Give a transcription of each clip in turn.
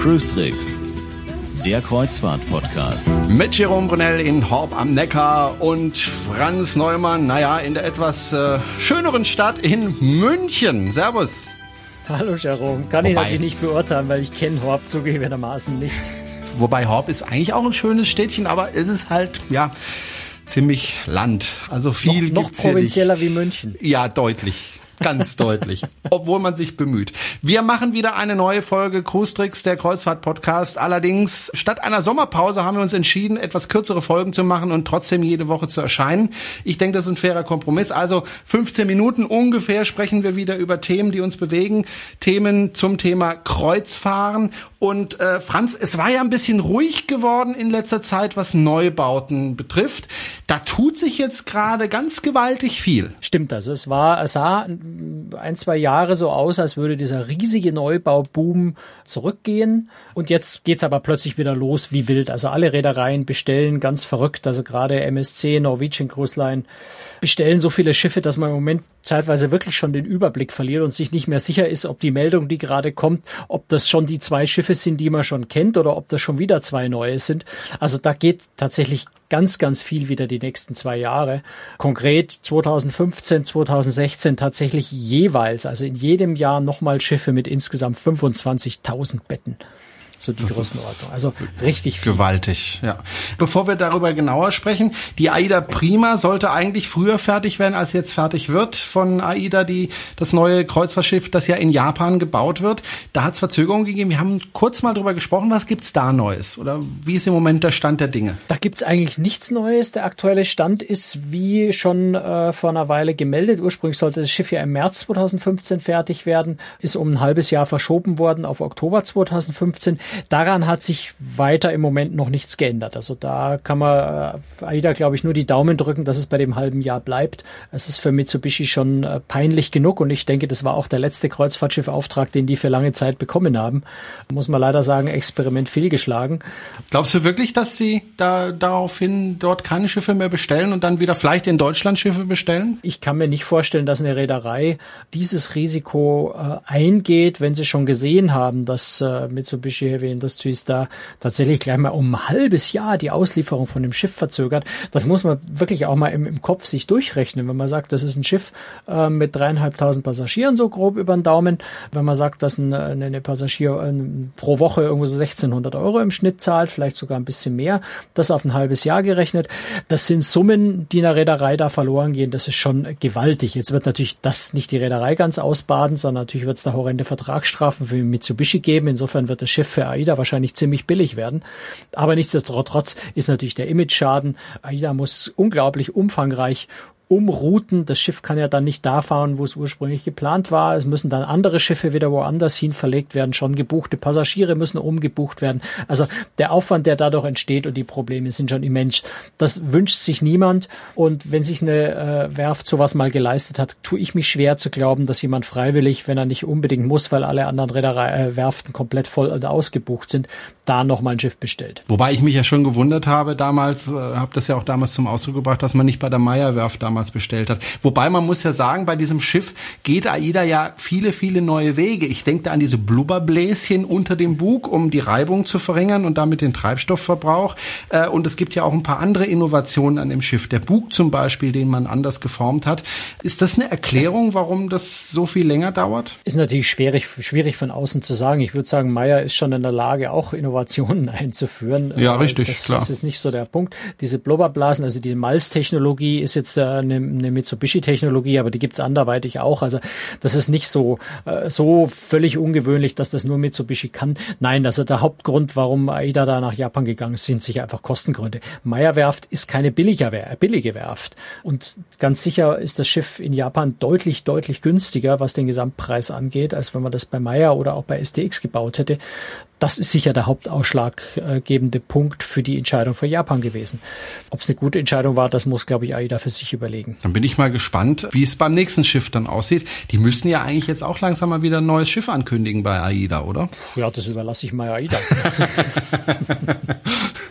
Cruise Tricks, der Kreuzfahrt-Podcast. Mit Jerome Brunel in Horb am Neckar und Franz Neumann, naja, in der etwas äh, schöneren Stadt in München. Servus. Hallo Jerome, kann Wobei, ich natürlich nicht beurteilen, weil ich kenne Horb zugegebenermaßen nicht. Wobei Horb ist eigentlich auch ein schönes Städtchen, aber es ist halt, ja, ziemlich Land. Also viel noch, noch provinzieller wie München. Ja, deutlich. Ganz deutlich. Obwohl man sich bemüht. Wir machen wieder eine neue Folge Cruise Tricks, der Kreuzfahrt-Podcast. Allerdings, statt einer Sommerpause haben wir uns entschieden, etwas kürzere Folgen zu machen und trotzdem jede Woche zu erscheinen. Ich denke, das ist ein fairer Kompromiss. Also 15 Minuten ungefähr sprechen wir wieder über Themen, die uns bewegen. Themen zum Thema Kreuzfahren. Und äh, Franz, es war ja ein bisschen ruhig geworden in letzter Zeit, was Neubauten betrifft. Da tut sich jetzt gerade ganz gewaltig viel. Stimmt, also es war, es sah ein, zwei Jahre so aus, als würde dieser riesige Neubauboom zurückgehen. Und jetzt geht's aber plötzlich wieder los wie wild. Also alle Reedereien bestellen ganz verrückt. Also gerade MSC, Norwegian Cruise Line bestellen so viele Schiffe, dass man im Moment zeitweise wirklich schon den Überblick verliert und sich nicht mehr sicher ist, ob die Meldung, die gerade kommt, ob das schon die zwei Schiffe sind, die man schon kennt oder ob das schon wieder zwei neue sind. Also da geht tatsächlich ganz, ganz viel wieder die nächsten zwei Jahre. Konkret 2015, 2016 tatsächlich jeweils, also in jedem Jahr nochmal Schiffe mit insgesamt 25.000 Betten so die das Größenordnung. Also richtig viel. Gewaltig, ja. Bevor wir darüber genauer sprechen, die AIDA Prima sollte eigentlich früher fertig werden, als jetzt fertig wird von AIDA, die das neue Kreuzfahrtschiff, das ja in Japan gebaut wird. Da hat es Verzögerungen gegeben. Wir haben kurz mal drüber gesprochen. Was gibt's da Neues? Oder wie ist im Moment der Stand der Dinge? Da gibt's eigentlich nichts Neues. Der aktuelle Stand ist wie schon äh, vor einer Weile gemeldet. Ursprünglich sollte das Schiff ja im März 2015 fertig werden, ist um ein halbes Jahr verschoben worden auf Oktober 2015. Daran hat sich weiter im Moment noch nichts geändert. Also da kann man äh, AIDA, glaube ich, nur die Daumen drücken, dass es bei dem halben Jahr bleibt. Es ist für Mitsubishi schon äh, peinlich genug und ich denke, das war auch der letzte Kreuzfahrtschiffauftrag, den die für lange Zeit bekommen haben. Muss man leider sagen, Experiment fehlgeschlagen. Glaubst du wirklich, dass sie da daraufhin dort keine Schiffe mehr bestellen und dann wieder vielleicht in Deutschland Schiffe bestellen? Ich kann mir nicht vorstellen, dass eine Reederei dieses Risiko äh, eingeht, wenn sie schon gesehen haben, dass äh, Mitsubishi Heavy Industries da tatsächlich gleich mal um ein halbes Jahr die Auslieferung von dem Schiff verzögert. Das muss man wirklich auch mal im, im Kopf sich durchrechnen. Wenn man sagt, das ist ein Schiff äh, mit dreieinhalbtausend Passagieren so grob über den Daumen. Wenn man sagt, dass ein, eine Passagier äh, pro Woche irgendwo so 1600 Euro im Schnitt zahlt, vielleicht sogar ein bisschen mehr, das auf ein halbes Jahr gerechnet. Das sind Summen, die einer Reederei da verloren gehen. Das ist schon gewaltig. Jetzt wird natürlich das nicht die Reederei ganz ausbaden, sondern natürlich wird es da horrende Vertragsstrafen für Mitsubishi geben. Insofern wird das Schiff für AIDA wahrscheinlich ziemlich billig werden. Aber nichtsdestotrotz ist natürlich der Image-Schaden. AIDA muss unglaublich umfangreich umrouten. Das Schiff kann ja dann nicht da fahren, wo es ursprünglich geplant war. Es müssen dann andere Schiffe wieder woanders hin verlegt werden. Schon gebuchte Passagiere müssen umgebucht werden. Also der Aufwand, der dadurch entsteht und die Probleme sind schon immens. Das wünscht sich niemand. Und wenn sich eine äh, Werft sowas mal geleistet hat, tue ich mich schwer zu glauben, dass jemand freiwillig, wenn er nicht unbedingt muss, weil alle anderen Reederei, äh, Werften komplett voll und ausgebucht sind, da nochmal ein Schiff bestellt. Wobei ich mich ja schon gewundert habe damals, äh, habe das ja auch damals zum Ausdruck gebracht, dass man nicht bei der Meyer Werft damals damals bestellt hat. Wobei man muss ja sagen, bei diesem Schiff geht AIDA ja viele, viele neue Wege. Ich denke da an diese Blubberbläschen unter dem Bug, um die Reibung zu verringern und damit den Treibstoffverbrauch. Äh, und es gibt ja auch ein paar andere Innovationen an dem Schiff. Der Bug zum Beispiel, den man anders geformt hat. Ist das eine Erklärung, warum das so viel länger dauert? Ist natürlich schwierig, schwierig von außen zu sagen. Ich würde sagen, Meyer ist schon in der Lage, auch Innovationen einzuführen. Ja, richtig, das, klar. Das ist nicht so der Punkt. Diese Blubberblasen, also die Malztechnologie ist jetzt eine, eine Mitsubishi-Technologie, aber die gibt's anderweitig auch. Also das ist nicht so, äh, so völlig ungewöhnlich, dass das nur Mitsubishi kann. Nein, also der Hauptgrund, warum AIDA da nach Japan gegangen ist, sind sicher einfach Kostengründe. Meyer Werft ist keine billige, billige Werft. Und ganz sicher ist das Schiff in Japan deutlich, deutlich günstiger, was den Gesamtpreis angeht, als wenn man das bei Meyer oder auch bei STX gebaut hätte das ist sicher der hauptausschlaggebende Punkt für die Entscheidung für Japan gewesen. Ob es eine gute Entscheidung war, das muss, glaube ich, AIDA für sich überlegen. Dann bin ich mal gespannt, wie es beim nächsten Schiff dann aussieht. Die müssen ja eigentlich jetzt auch langsam mal wieder ein neues Schiff ankündigen bei AIDA, oder? Ja, das überlasse ich mal AIDA.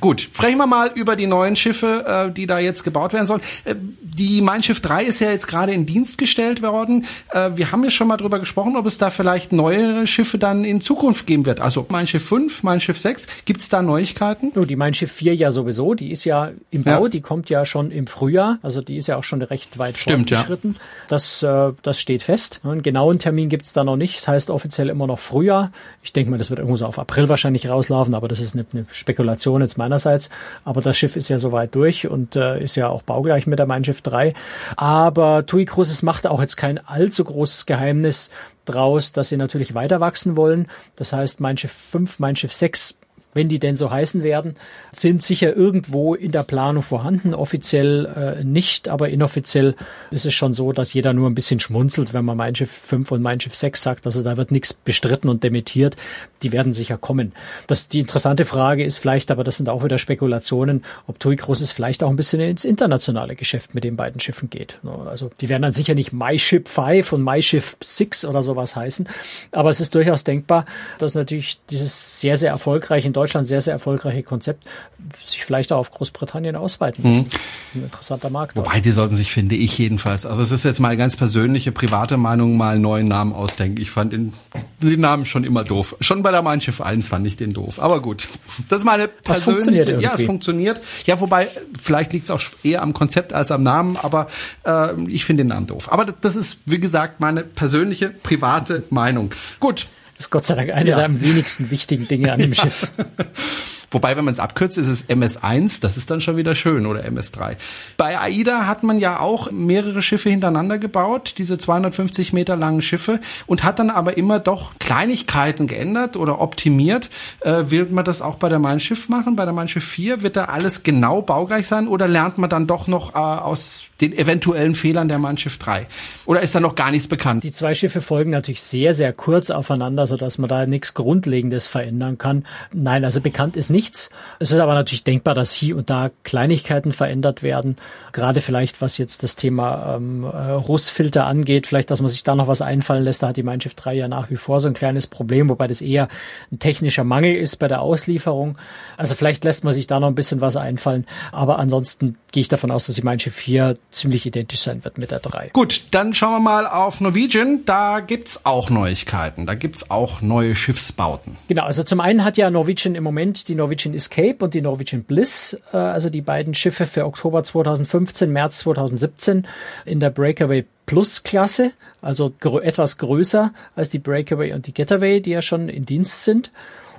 Gut, sprechen wir mal über die neuen Schiffe, äh, die da jetzt gebaut werden sollen. Äh, die Mein Schiff 3 ist ja jetzt gerade in Dienst gestellt worden. Äh, wir haben ja schon mal drüber gesprochen, ob es da vielleicht neuere Schiffe dann in Zukunft geben wird. Also Mein Schiff 5, Mein Schiff 6, gibt's da Neuigkeiten? Nur die Mein Schiff 4 ja sowieso, die ist ja im Bau, ja. die kommt ja schon im Frühjahr, also die ist ja auch schon recht weit Stimmt, fortgeschritten. Ja. Das, äh, das steht fest. Einen genauen Termin gibt's da noch nicht. Das heißt offiziell immer noch Frühjahr. Ich denke mal, das wird irgendwo so auf April wahrscheinlich rauslaufen, aber das ist eine, eine Spekulation jetzt meinerseits. Aber das Schiff ist ja soweit durch und äh, ist ja auch baugleich mit der Mein Schiff 3. Aber TUI Cruises macht auch jetzt kein allzu großes Geheimnis draus, dass sie natürlich weiter wachsen wollen. Das heißt, Mein Schiff 5, Mein Schiff 6 wenn die denn so heißen werden, sind sicher irgendwo in der Planung vorhanden. Offiziell äh, nicht, aber inoffiziell ist es schon so, dass jeder nur ein bisschen schmunzelt, wenn man Mein Schiff 5 und Mein Schiff 6 sagt. Also da wird nichts bestritten und dementiert. Die werden sicher kommen. Das, die interessante Frage ist vielleicht, aber das sind auch wieder Spekulationen, ob TUI Großes vielleicht auch ein bisschen ins internationale Geschäft mit den beiden Schiffen geht. Also die werden dann sicher nicht My Ship 5 und My Ship 6 oder sowas heißen. Aber es ist durchaus denkbar, dass natürlich dieses sehr, sehr erfolgreiche in Deutschland sehr, sehr erfolgreiche Konzept sich vielleicht auch auf Großbritannien ausweiten lässt. Mhm. Ein interessanter Markt. Wobei dort. die sollten sich, finde ich jedenfalls, also es ist jetzt mal ganz persönliche, private Meinung, mal einen neuen Namen ausdenken. Ich fand den, den Namen schon immer doof. Schon bei der Mein Schiff 1 fand ich den doof. Aber gut, das ist meine persönliche, ja, es funktioniert. Ja, wobei, vielleicht liegt es auch eher am Konzept als am Namen, aber äh, ich finde den Namen doof. Aber das ist, wie gesagt, meine persönliche, private Meinung. Gut, das ist Gott sei Dank eine ja. der am wenigsten wichtigen Dinge an dem Schiff. Wobei, wenn man es abkürzt, ist es MS1, das ist dann schon wieder schön, oder MS3. Bei AIDA hat man ja auch mehrere Schiffe hintereinander gebaut, diese 250 Meter langen Schiffe, und hat dann aber immer doch Kleinigkeiten geändert oder optimiert. Äh, wird man das auch bei der Mein Schiff machen? Bei der Mein Schiff 4 wird da alles genau baugleich sein oder lernt man dann doch noch äh, aus den eventuellen Fehlern der Mein Schiff 3? Oder ist da noch gar nichts bekannt? Die zwei Schiffe folgen natürlich sehr, sehr kurz aufeinander, sodass man da nichts Grundlegendes verändern kann. Nein, also bekannt ist nicht nichts. Es ist aber natürlich denkbar, dass hier und da Kleinigkeiten verändert werden. Gerade vielleicht, was jetzt das Thema ähm, äh, Russfilter angeht, vielleicht, dass man sich da noch was einfallen lässt. Da hat die Mein Schiff 3 ja nach wie vor so ein kleines Problem, wobei das eher ein technischer Mangel ist bei der Auslieferung. Also vielleicht lässt man sich da noch ein bisschen was einfallen. Aber ansonsten gehe ich davon aus, dass die Mein Schiff 4 ziemlich identisch sein wird mit der 3. Gut, dann schauen wir mal auf Norwegian. Da gibt's auch Neuigkeiten. Da gibt's auch neue Schiffsbauten. Genau, also zum einen hat ja Norwegian im Moment die Norwegian Norwegian Escape und die Norwegian Bliss, äh, also die beiden Schiffe für Oktober 2015, März 2017 in der Breakaway Plus Klasse, also gr etwas größer als die Breakaway und die Getaway, die ja schon in Dienst sind.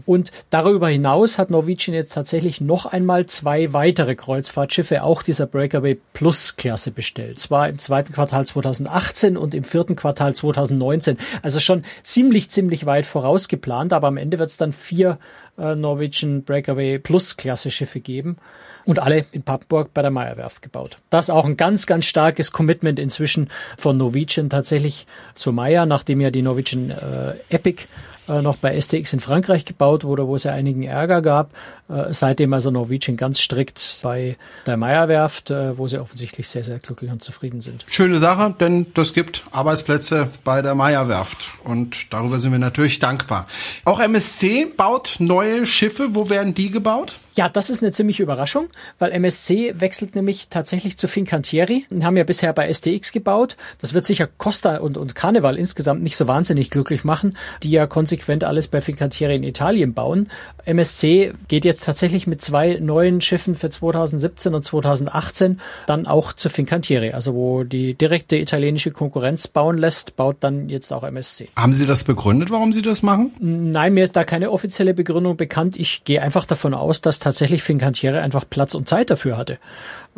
Und darüber hinaus hat Norwegian jetzt tatsächlich noch einmal zwei weitere Kreuzfahrtschiffe auch dieser Breakaway Plus Klasse bestellt. Zwar im zweiten Quartal 2018 und im vierten Quartal 2019. Also schon ziemlich, ziemlich weit vorausgeplant, aber am Ende wird es dann vier äh, Norwegian Breakaway Plus Klasse Schiffe geben und alle in Papenburg bei der Meyerwerft gebaut. Das auch ein ganz, ganz starkes Commitment inzwischen von Norwegian tatsächlich zu Meyer, nachdem ja die Norwegian äh, Epic äh, noch bei STX in Frankreich gebaut wurde, wo es ja einigen Ärger gab. Äh, seitdem also Norwegian ganz strikt bei der Meyerwerft, äh, wo sie offensichtlich sehr, sehr glücklich und zufrieden sind. Schöne Sache, denn das gibt Arbeitsplätze bei der Meyerwerft und darüber sind wir natürlich dankbar. Auch MSC baut neue Schiffe. Wo werden die gebaut? Ja, das ist eine ziemliche Überraschung, weil MSC wechselt nämlich tatsächlich zu Fincantieri. Wir haben ja bisher bei STX gebaut. Das wird sicher Costa und, und Carnival insgesamt nicht so wahnsinnig glücklich machen, die ja konsequent alles bei Fincantieri in Italien bauen. MSC geht jetzt tatsächlich mit zwei neuen Schiffen für 2017 und 2018 dann auch zu Fincantieri. Also wo die direkte italienische Konkurrenz bauen lässt, baut dann jetzt auch MSC. Haben Sie das begründet, warum Sie das machen? Nein, mir ist da keine offizielle Begründung bekannt. Ich gehe einfach davon aus, dass tatsächlich Fincantieri einfach Platz und Zeit dafür hatte.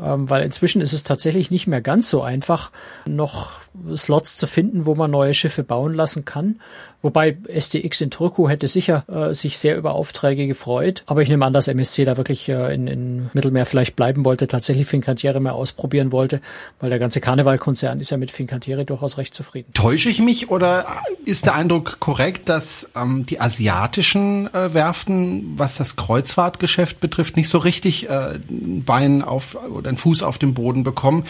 Ähm, weil inzwischen ist es tatsächlich nicht mehr ganz so einfach, noch Slots zu finden, wo man neue Schiffe bauen lassen kann. Wobei STX in Turku hätte sicher äh, sich sehr über Aufträge gefreut. Aber ich nehme an, dass MSC da wirklich äh, in, in Mittelmeer vielleicht bleiben wollte, tatsächlich Fincantieri mal ausprobieren wollte, weil der ganze Karnevalkonzern ist ja mit Fincantieri durchaus recht zufrieden. Täusche ich mich oder ist der Eindruck korrekt, dass ähm, die asiatischen äh, Werften, was das Kreuzfahrtgeschäft betrifft, nicht so richtig äh, Bein auf oder einen Fuß auf dem Boden bekommen?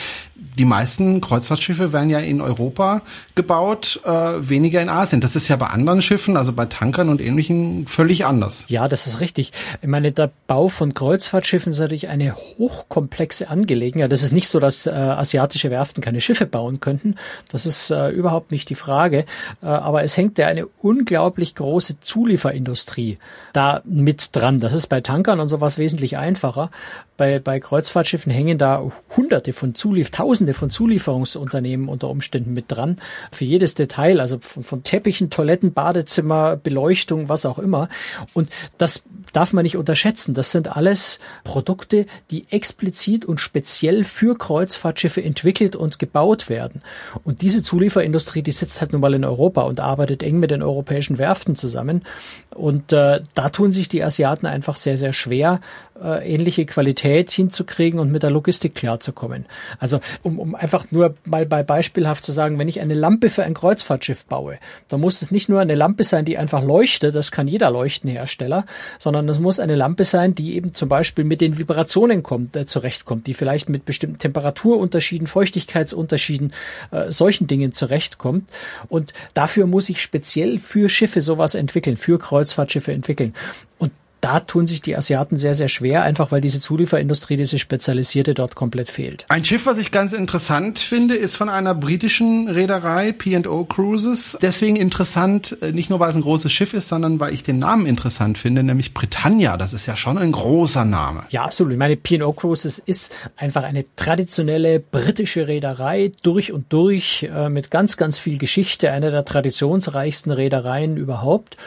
die meisten Kreuzfahrtschiffe werden ja in Europa gebaut, äh, weniger in Asien. Das ist ja bei anderen Schiffen, also bei Tankern und ähnlichen, völlig anders. Ja, das ist richtig. Ich meine, der Bau von Kreuzfahrtschiffen ist natürlich eine hochkomplexe Angelegenheit. Das ist nicht so, dass äh, asiatische Werften keine Schiffe bauen könnten. Das ist äh, überhaupt nicht die Frage. Äh, aber es hängt ja eine unglaublich große Zulieferindustrie da mit dran. Das ist bei Tankern und sowas wesentlich einfacher. Bei, bei Kreuzfahrtschiffen hängen da hunderte von Zuliefer, tausende von Zulieferungsunternehmen unter Umständen mit dran. Für jedes Detail, also von, von Teppichen, Toiletten, Badezimmer, Beleuchtung, was auch immer. Und das darf man nicht unterschätzen. Das sind alles Produkte, die explizit und speziell für Kreuzfahrtschiffe entwickelt und gebaut werden. Und diese Zulieferindustrie, die sitzt halt nun mal in Europa und arbeitet eng mit den europäischen Werften zusammen. Und äh, da tun sich die Asiaten einfach sehr, sehr schwer, äh, ähnliche Qualität hinzukriegen und mit der Logistik klarzukommen. Also um, um einfach nur mal bei beispielhaft zu sagen, wenn ich eine Lampe für ein Kreuzfahrtschiff baue, dann muss es nicht nur eine Lampe sein, die einfach leuchtet, das kann jeder Leuchtenhersteller, sondern es muss eine Lampe sein, die eben zum Beispiel mit den Vibrationen kommt, äh, zurechtkommt, die vielleicht mit bestimmten Temperaturunterschieden, Feuchtigkeitsunterschieden, äh, solchen Dingen zurechtkommt. Und dafür muss ich speziell für Schiffe sowas entwickeln, für Kreuzfahrtschiffe entwickeln. Und da tun sich die Asiaten sehr, sehr schwer, einfach weil diese Zulieferindustrie, diese spezialisierte dort komplett fehlt. Ein Schiff, was ich ganz interessant finde, ist von einer britischen Reederei, P&O Cruises. Deswegen interessant, äh, nicht nur weil es ein großes Schiff ist, sondern weil ich den Namen interessant finde, nämlich Britannia. Das ist ja schon ein großer Name. Ja, absolut. Ich meine, P&O Cruises ist einfach eine traditionelle britische Reederei durch und durch äh, mit ganz, ganz viel Geschichte, eine der traditionsreichsten Reedereien überhaupt.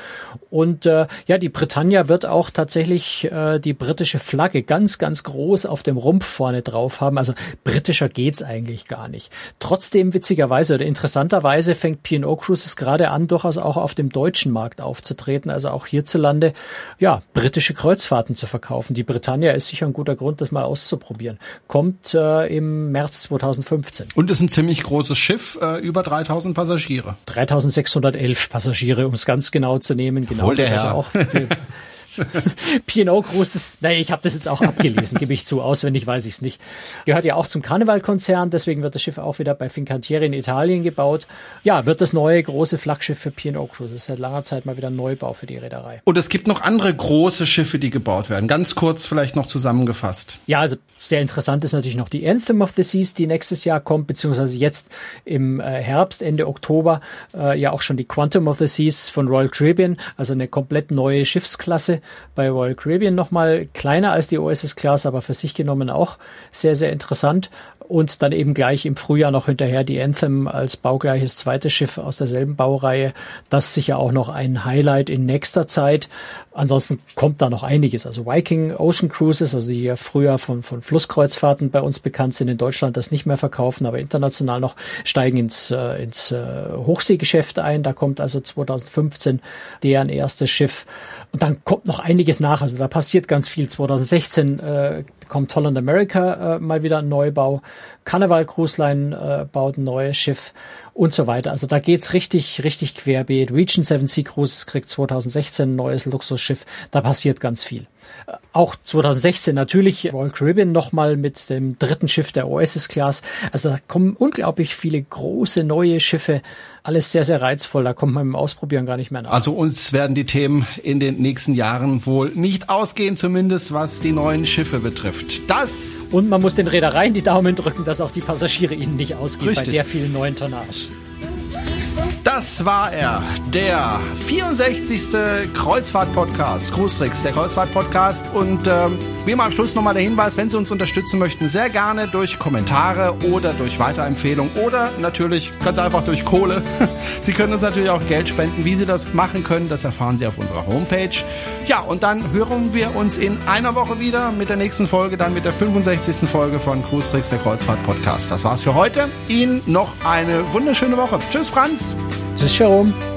Und äh, ja, die Britannia wird auch tatsächlich äh, die britische Flagge ganz, ganz groß auf dem Rumpf vorne drauf haben. Also britischer geht's eigentlich gar nicht. Trotzdem witzigerweise oder interessanterweise fängt P&O Cruises gerade an, durchaus auch auf dem deutschen Markt aufzutreten, also auch hierzulande, ja, britische Kreuzfahrten zu verkaufen. Die Britannia ist sicher ein guter Grund, das mal auszuprobieren. Kommt äh, im März 2015. Und ist ein ziemlich großes Schiff, äh, über 3000 Passagiere. 3611 Passagiere, um es ganz genau zu nehmen. Genau, der also Herr. auch P&O großes, naja, ich habe das jetzt auch abgelesen, gebe ich zu, auswendig weiß ich es nicht. Gehört ja auch zum Karnevalkonzern, deswegen wird das Schiff auch wieder bei Fincantieri in Italien gebaut. Ja, wird das neue große Flaggschiff für P&O Cruises. Seit langer Zeit mal wieder ein Neubau für die Reederei. Und es gibt noch andere große Schiffe, die gebaut werden. Ganz kurz vielleicht noch zusammengefasst. Ja, also sehr interessant ist natürlich noch die Anthem of the Seas, die nächstes Jahr kommt, beziehungsweise jetzt im äh, Herbst, Ende Oktober, äh, ja auch schon die Quantum of the Seas von Royal Caribbean, also eine komplett neue Schiffsklasse bei Royal Caribbean nochmal kleiner als die OSS Class, aber für sich genommen auch sehr, sehr interessant und dann eben gleich im Frühjahr noch hinterher die Anthem als baugleiches zweites Schiff aus derselben Baureihe. Das sicher auch noch ein Highlight in nächster Zeit. Ansonsten kommt da noch einiges. Also Viking Ocean Cruises, also die ja früher von, von Flusskreuzfahrten bei uns bekannt sind, in Deutschland das nicht mehr verkaufen, aber international noch steigen ins, äh, ins äh, Hochseegeschäft ein. Da kommt also 2015 deren erstes Schiff. Und dann kommt noch einiges nach. Also da passiert ganz viel. 2016 äh, kommt Holland America äh, mal wieder ein Neubau. Carnival Cruise Line äh, baut ein neues Schiff und so weiter. Also da geht's richtig, richtig querbeet. Region 7 Sea Cruises kriegt 2016 ein neues Luxusschiff. Da passiert ganz viel. Auch 2016 natürlich Royal Caribbean nochmal mit dem dritten Schiff der Oasis Class. Also da kommen unglaublich viele große neue Schiffe. Alles sehr, sehr reizvoll. Da kommt man im Ausprobieren gar nicht mehr nach. Also uns werden die Themen in den nächsten Jahren wohl nicht ausgehen, zumindest was die neuen Schiffe betrifft. Das. Und man muss den Reedereien die Daumen drücken, dass auch die Passagiere ihnen nicht ausgehen Richtig. bei der vielen neuen Tonnage. Das war er, der 64. Kreuzfahrt-Podcast, Cruistricks, der Kreuzfahrt-Podcast. Und ähm, wie immer am Schluss nochmal der Hinweis, wenn Sie uns unterstützen möchten, sehr gerne durch Kommentare oder durch Weiterempfehlung oder natürlich ganz einfach durch Kohle. Sie können uns natürlich auch Geld spenden. Wie Sie das machen können, das erfahren Sie auf unserer Homepage. Ja, und dann hören wir uns in einer Woche wieder mit der nächsten Folge, dann mit der 65. Folge von Cruistricks, der Kreuzfahrt-Podcast. Das war's für heute. Ihnen noch eine wunderschöne Woche. Tschüss, Franz. Tschüss, Jerome.